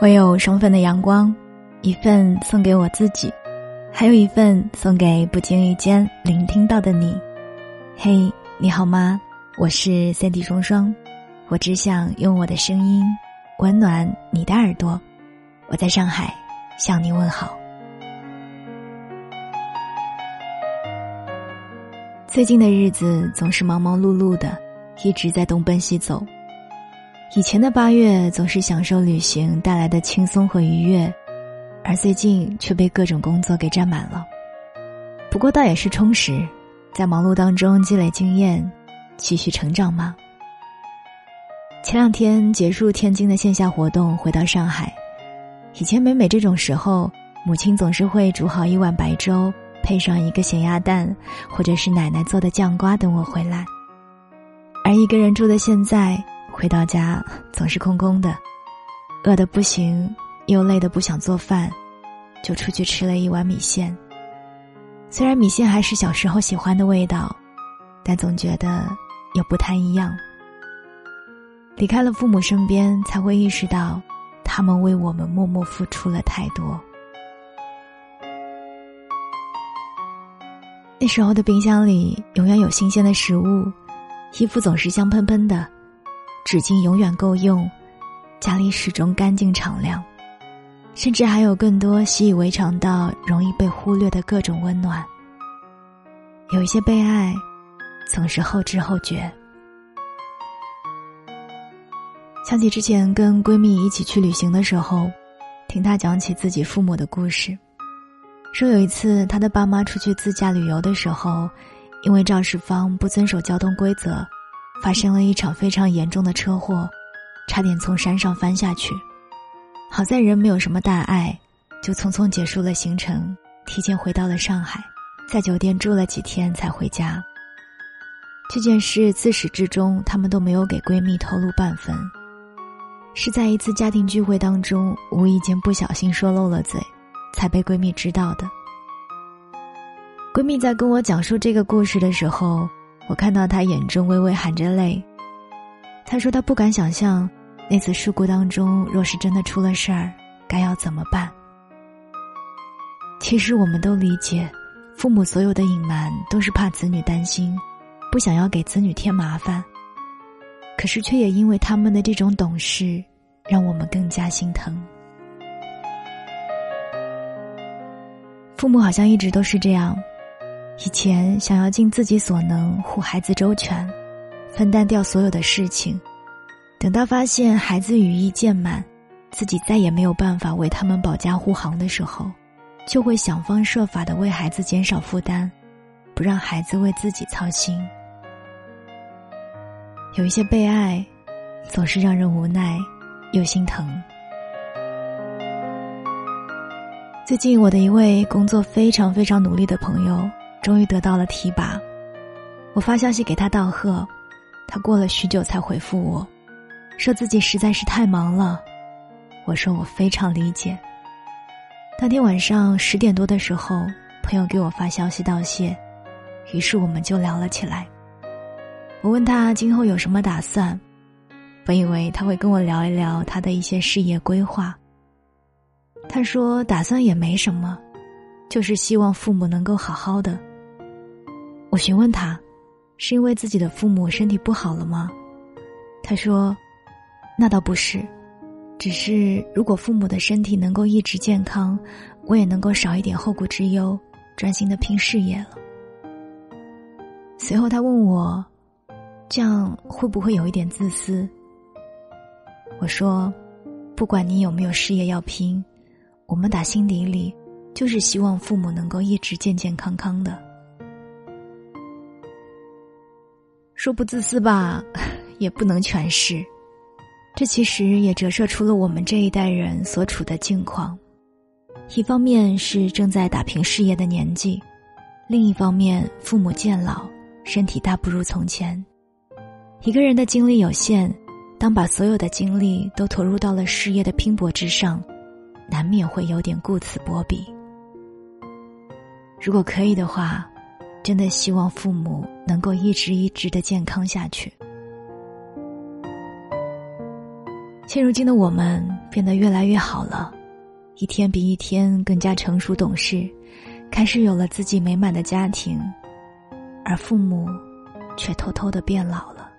我有双份的阳光，一份送给我自己，还有一份送给不经意间聆听到的你。嘿，你好吗？我是三 D 双双，我只想用我的声音温暖你的耳朵。我在上海向你问好。最近的日子总是忙忙碌碌的，一直在东奔西走。以前的八月总是享受旅行带来的轻松和愉悦，而最近却被各种工作给占满了。不过倒也是充实，在忙碌当中积累经验，继续成长吗？前两天结束天津的线下活动，回到上海。以前每每这种时候，母亲总是会煮好一碗白粥，配上一个咸鸭蛋，或者是奶奶做的酱瓜等我回来。而一个人住的现在。回到家总是空空的，饿得不行，又累得不想做饭，就出去吃了一碗米线。虽然米线还是小时候喜欢的味道，但总觉得又不太一样。离开了父母身边，才会意识到，他们为我们默默付出了太多。那时候的冰箱里永远有新鲜的食物，衣服总是香喷喷的。纸巾永远够用，家里始终干净敞亮，甚至还有更多习以为常到容易被忽略的各种温暖。有一些被爱，总是后知后觉。想起之前跟闺蜜一起去旅行的时候，听她讲起自己父母的故事，说有一次她的爸妈出去自驾旅游的时候，因为肇事方不遵守交通规则。发生了一场非常严重的车祸，差点从山上翻下去。好在人没有什么大碍，就匆匆结束了行程，提前回到了上海，在酒店住了几天才回家。这件事自始至终，他们都没有给闺蜜透露半分。是在一次家庭聚会当中，无意间不小心说漏了嘴，才被闺蜜知道的。闺蜜在跟我讲述这个故事的时候。我看到他眼中微微含着泪。他说他不敢想象，那次事故当中，若是真的出了事儿，该要怎么办。其实我们都理解，父母所有的隐瞒都是怕子女担心，不想要给子女添麻烦。可是却也因为他们的这种懂事，让我们更加心疼。父母好像一直都是这样。以前想要尽自己所能护孩子周全，分担掉所有的事情，等到发现孩子羽翼渐满，自己再也没有办法为他们保驾护航的时候，就会想方设法的为孩子减少负担，不让孩子为自己操心。有一些被爱，总是让人无奈又心疼。最近，我的一位工作非常非常努力的朋友。终于得到了提拔，我发消息给他道贺，他过了许久才回复我，说自己实在是太忙了。我说我非常理解。当天晚上十点多的时候，朋友给我发消息道谢，于是我们就聊了起来。我问他今后有什么打算，本以为他会跟我聊一聊他的一些事业规划。他说打算也没什么，就是希望父母能够好好的。我询问他，是因为自己的父母身体不好了吗？他说：“那倒不是，只是如果父母的身体能够一直健康，我也能够少一点后顾之忧，专心的拼事业了。”随后他问我：“这样会不会有一点自私？”我说：“不管你有没有事业要拼，我们打心底里就是希望父母能够一直健健康康的。”说不自私吧，也不能全是。这其实也折射出了我们这一代人所处的境况。一方面是正在打拼事业的年纪，另一方面父母渐老，身体大不如从前。一个人的精力有限，当把所有的精力都投入到了事业的拼搏之上，难免会有点顾此薄彼。如果可以的话。真的希望父母能够一直一直的健康下去。现如今的我们变得越来越好了，一天比一天更加成熟懂事，开始有了自己美满的家庭，而父母却偷偷的变老了。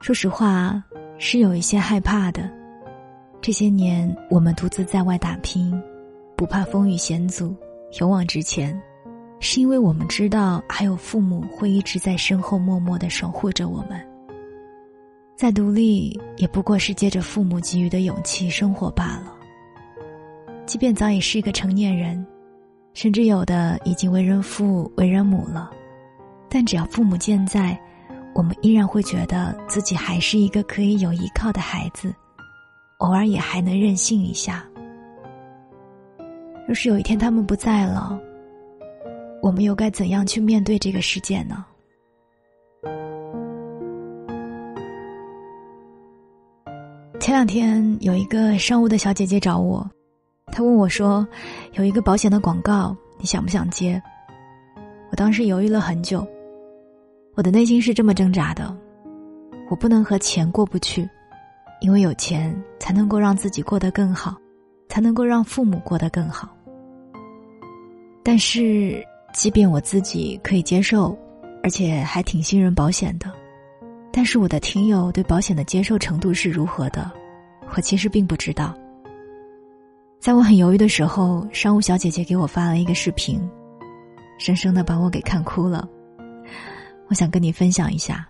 说实话，是有一些害怕的。这些年，我们独自在外打拼，不怕风雨险阻，勇往直前，是因为我们知道还有父母会一直在身后默默的守护着我们。再独立，也不过是借着父母给予的勇气生活罢了。即便早已是一个成年人，甚至有的已经为人父、为人母了，但只要父母健在，我们依然会觉得自己还是一个可以有依靠的孩子。偶尔也还能任性一下。若是有一天他们不在了，我们又该怎样去面对这个世界呢？前两天有一个商务的小姐姐找我，她问我说：“有一个保险的广告，你想不想接？”我当时犹豫了很久，我的内心是这么挣扎的：我不能和钱过不去。因为有钱才能够让自己过得更好，才能够让父母过得更好。但是，即便我自己可以接受，而且还挺信任保险的，但是我的听友对保险的接受程度是如何的，我其实并不知道。在我很犹豫的时候，商务小姐姐给我发了一个视频，生生的把我给看哭了。我想跟你分享一下。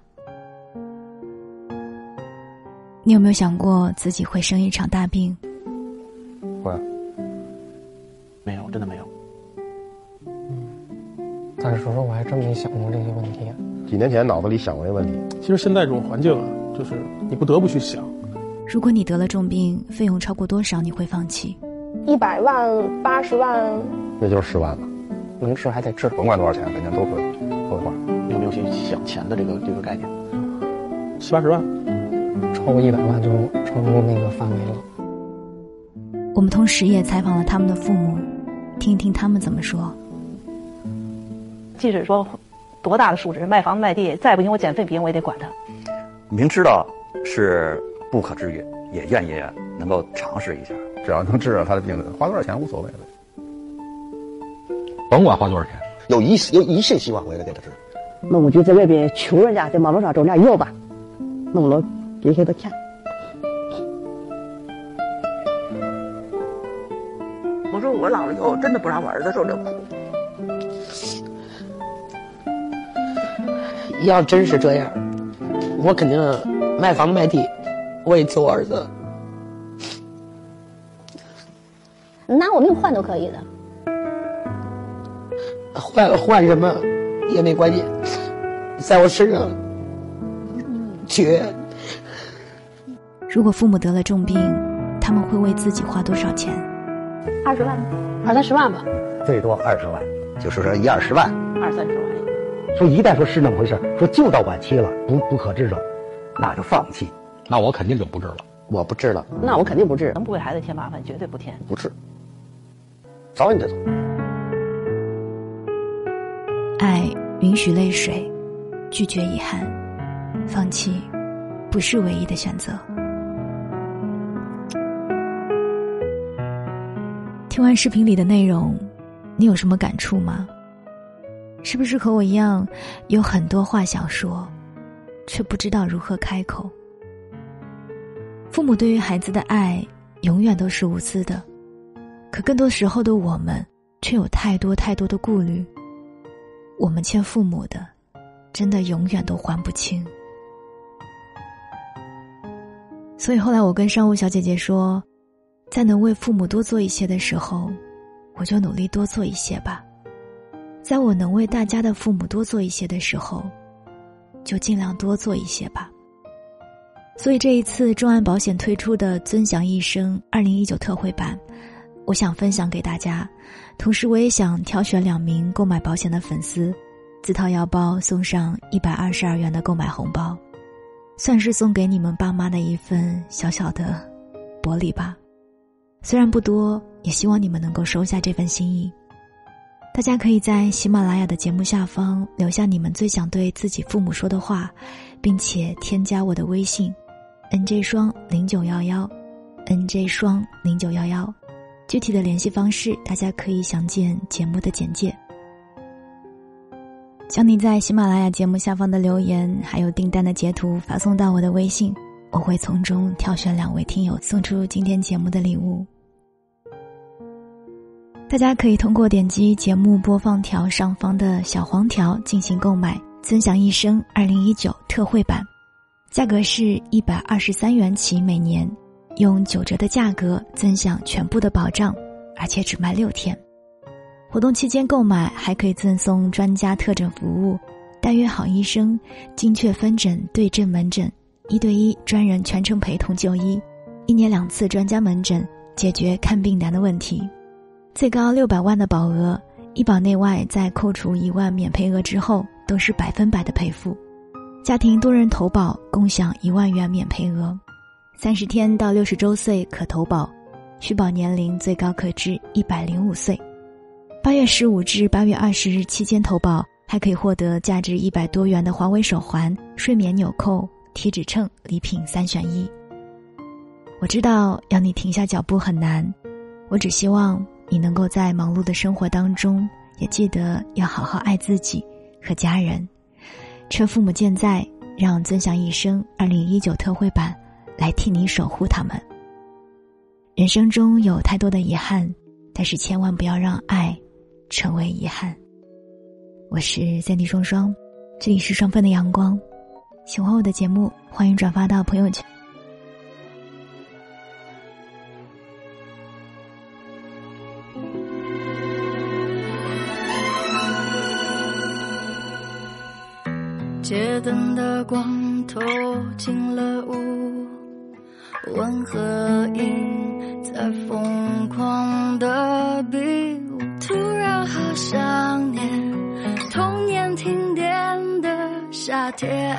你有没有想过自己会生一场大病？会，没有，真的没有。嗯，但是说实话，我还真没想过这些问题。几年前脑子里想过这问题。其实现在这种环境啊，就是你不得不去想。如果你得了重病，费用超过多少你会放弃？一百万、八十万，那就是十万了。能治还得治，甭管多少钱，肯定都会会花。有没有去想钱的这个这个概念？七八十万。超过一百万就超出那个范围了。我们同时也采访了他们的父母，听一听他们怎么说。即使说多大的数值，卖房子卖地，再不行我捡废品我也得管他。明知道是不可治愈，也愿意能够尝试一下。只要能治了他的病，花多少钱无所谓了，甭管花多少钱，有一有一线希望，我也得给他治。那我就在外边求人家，在马路上找人家要吧，弄了。给给他看。我说我老了以后真的不让我儿子受这苦。要真是这样，我肯定卖房卖地，我也救我儿子。拿我命换都可以的。换换什么也没关系，在我身上绝。如果父母得了重病，他们会为自己花多少钱？二十万，二三十万吧。最多二十万，就是说一二十万，二三十万。说一旦说是那么回事，说就到晚期了，不不可治了，那就放弃。那我肯定就不治了，我不治了。那我肯定不治，能不给孩子添麻烦，绝对不添。不治，早晚得走。爱允许泪水，拒绝遗憾，放弃不是唯一的选择。听完视频里的内容，你有什么感触吗？是不是和我一样，有很多话想说，却不知道如何开口？父母对于孩子的爱，永远都是无私的，可更多时候的我们，却有太多太多的顾虑。我们欠父母的，真的永远都还不清。所以后来我跟商务小姐姐说。在能为父母多做一些的时候，我就努力多做一些吧；在我能为大家的父母多做一些的时候，就尽量多做一些吧。所以这一次众安保险推出的“尊享一生”二零一九特惠版，我想分享给大家。同时，我也想挑选两名购买保险的粉丝，自掏腰包送上一百二十二元的购买红包，算是送给你们爸妈的一份小小的薄礼吧。虽然不多，也希望你们能够收下这份心意。大家可以在喜马拉雅的节目下方留下你们最想对自己父母说的话，并且添加我的微信：nj 双零九幺幺 nj 双零九幺幺，具体的联系方式大家可以详见节目的简介。将你在喜马拉雅节目下方的留言，还有订单的截图发送到我的微信，我会从中挑选两位听友送出今天节目的礼物。大家可以通过点击节目播放条上方的小黄条进行购买《尊享一生二零一九特惠版》，价格是一百二十三元起每年，用九折的价格尊享全部的保障，而且只卖六天。活动期间购买还可以赠送专家特诊服务，大约好医生、精确分诊对症门诊、一对一专人全程陪同就医，一年两次专家门诊，解决看病难的问题，最高六百万的保额，医保内外在扣除一万免赔额之后都是百分百的赔付，家庭多人投保共享一万元免赔额，三十天到六十周岁可投保，续保年龄最高可至一百零五岁。八月十五至八月二十日期间投保，还可以获得价值一百多元的华为手环、睡眠纽扣、体脂秤礼品三选一。我知道要你停下脚步很难，我只希望你能够在忙碌的生活当中，也记得要好好爱自己和家人。趁父母健在，让尊享一生二零一九特惠版来替你守护他们。人生中有太多的遗憾，但是千万不要让爱。成为遗憾。我是三 D 双双，这里是双份的阳光。喜欢我的节目，欢迎转发到朋友圈。街灯的光透进了屋，温和音在疯狂的比舞。突然好想念童年停电的夏天，